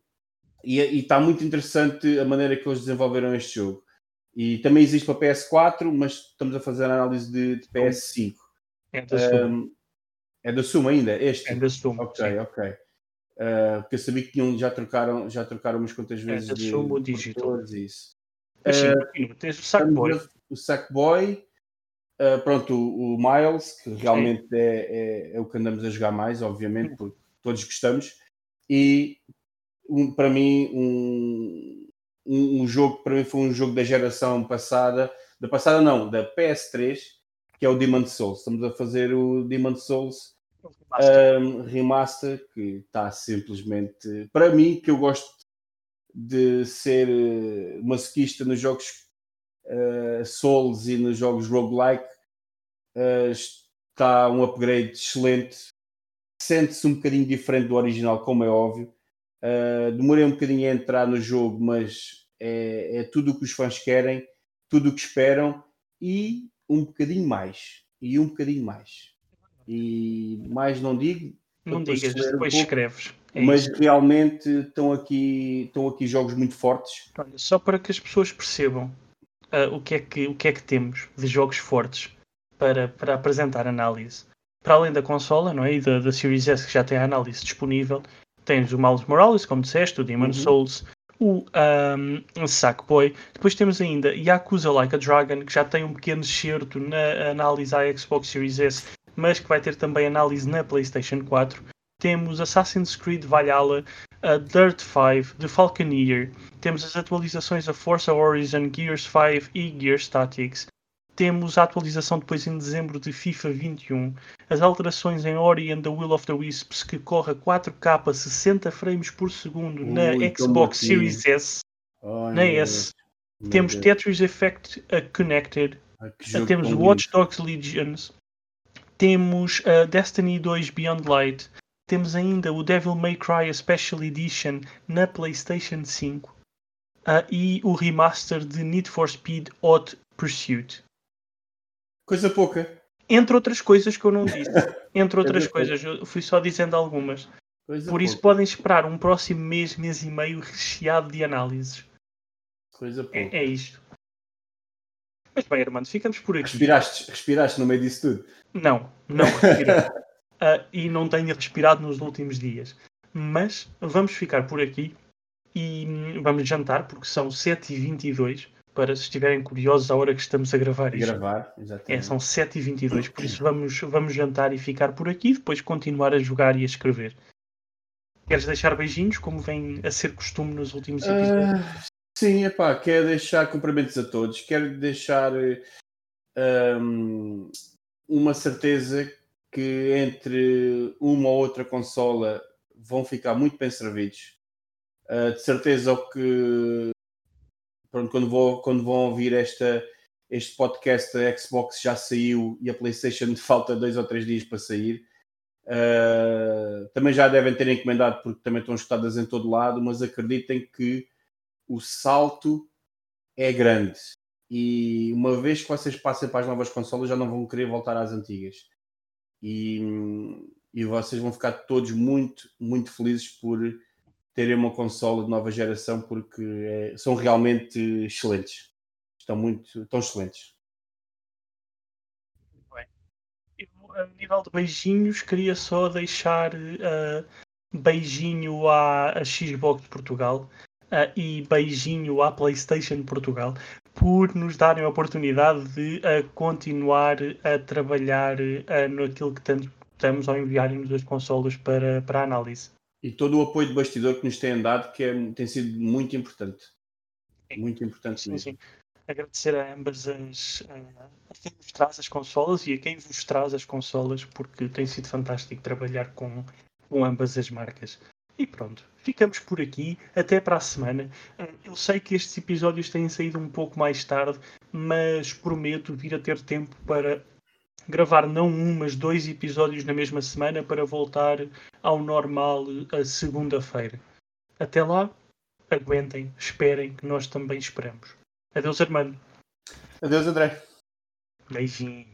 Speaker 2: e, e está muito interessante a maneira que eles desenvolveram este jogo. E também existe para PS4 mas estamos a fazer a análise de, de PS5
Speaker 1: é da Sumo um,
Speaker 2: é da Sumo ainda? Este?
Speaker 1: É da Sumo
Speaker 2: ok sim. ok. Uh, porque eu sabia que tinham, já, trocaram, já trocaram umas quantas é, vezes
Speaker 1: é, de Sumo Digital.
Speaker 2: Isso.
Speaker 1: Mas sim, uh, tens o Sackboy.
Speaker 2: O Sackboy, uh, pronto, o, o, Miles, que realmente é, é, é, o que andamos a jogar mais, obviamente, porque todos gostamos. E um, para mim, um, um, um, jogo para mim foi um jogo da geração passada, da passada não, da PS3, que é o Demon Souls. Estamos a fazer o Demon Souls remaster, um, remaster que está simplesmente para mim que eu gosto de ser uh, masoquista nos jogos uh, Souls e nos jogos roguelike uh, está um upgrade excelente sente-se um bocadinho diferente do original como é óbvio uh, demorei um bocadinho a entrar no jogo mas é, é tudo o que os fãs querem tudo o que esperam e um bocadinho mais e um bocadinho mais e mais não digo.
Speaker 1: Não digas, depois um pouco, escreves.
Speaker 2: É mas isso. realmente estão aqui, estão aqui jogos muito fortes.
Speaker 1: Olha, só para que as pessoas percebam uh, o, que é que, o que é que temos de jogos fortes para, para apresentar análise. Para além da consola não é? e da, da Series S que já tem a análise disponível, tens o Miles Morales, como disseste, o Demon uhum. Souls, o um, Sackboy. Depois temos ainda Yakuza Like a Dragon, que já tem um pequeno excerto na análise à Xbox Series S mas que vai ter também análise na PlayStation 4. Temos Assassin's Creed Valhalla, a Dirt 5, The Falconeer, temos as atualizações a Forza Horizon, Gears 5 e Gears Tactics. Temos a atualização depois em dezembro de FIFA 21, as alterações em Ori and the Will of the Wisps que corre a 4K 60 frames por segundo Ui, na Xbox Series S. na S. Temos Deus. Tetris Effect Connected. Temos Watch Dogs Legions temos uh, Destiny 2 Beyond Light, temos ainda o Devil May Cry Special Edition na PlayStation 5 uh, e o remaster de Need for Speed Hot Pursuit.
Speaker 2: Coisa pouca.
Speaker 1: Entre outras coisas que eu não disse. Entre outras coisas, eu fui só dizendo algumas. Coisa Por isso podem esperar um próximo mês, mês e meio recheado de análises.
Speaker 2: Coisa pouca. É,
Speaker 1: é isto. Mas bem, Armando, ficamos por aqui.
Speaker 2: Respiraste, respiraste no meio disso tudo?
Speaker 1: Não, não respirei. uh, e não tenho respirado nos últimos dias. Mas vamos ficar por aqui e vamos jantar, porque são 7h22. Para se estiverem curiosos, a hora que estamos a gravar
Speaker 2: isto. Gravar, exatamente.
Speaker 1: É, são 7h22, por isso vamos, vamos jantar e ficar por aqui, depois continuar a jogar e a escrever. Queres deixar beijinhos, como vem a ser costume nos últimos episódios? Uh,
Speaker 2: Sim, epá, quero deixar cumprimentos a todos, quero deixar um, uma certeza que entre uma ou outra consola vão ficar muito bem servidos. Uh, de certeza que pronto, quando, vou, quando vão ouvir esta, este podcast, a Xbox já saiu e a PlayStation falta dois ou três dias para sair. Uh, também já devem ter encomendado porque também estão escutadas em todo lado, mas acreditem que o salto é grande e uma vez que vocês passem para as novas consolas já não vão querer voltar às antigas. E, e vocês vão ficar todos muito, muito felizes por terem uma consola de nova geração porque é, são realmente excelentes. Estão muito, estão excelentes.
Speaker 1: Eu, a nível de beijinhos, queria só deixar uh, beijinho à, à Xbox de Portugal uh, e beijinho à PlayStation de Portugal por nos darem a oportunidade de uh, continuar a trabalhar uh, naquilo que tanto estamos ao enviarem-nos as consolas para, para análise.
Speaker 2: E todo o apoio de bastidor que nos têm dado, que é, tem sido muito importante. Muito importante sim, mesmo. Sim.
Speaker 1: Agradecer a ambas as a quem vos traz as consolas e a quem vos traz as consolas, porque tem sido fantástico trabalhar com, com ambas as marcas. E pronto, ficamos por aqui. Até para a semana. Eh, eu sei que estes episódios têm saído um pouco mais tarde, mas prometo vir a ter tempo para gravar não um, mas dois episódios na mesma semana para voltar ao normal a segunda-feira. Até lá, aguentem, esperem, que nós também esperamos. Adeus, Armando.
Speaker 2: Adeus, André.
Speaker 1: Beijinho.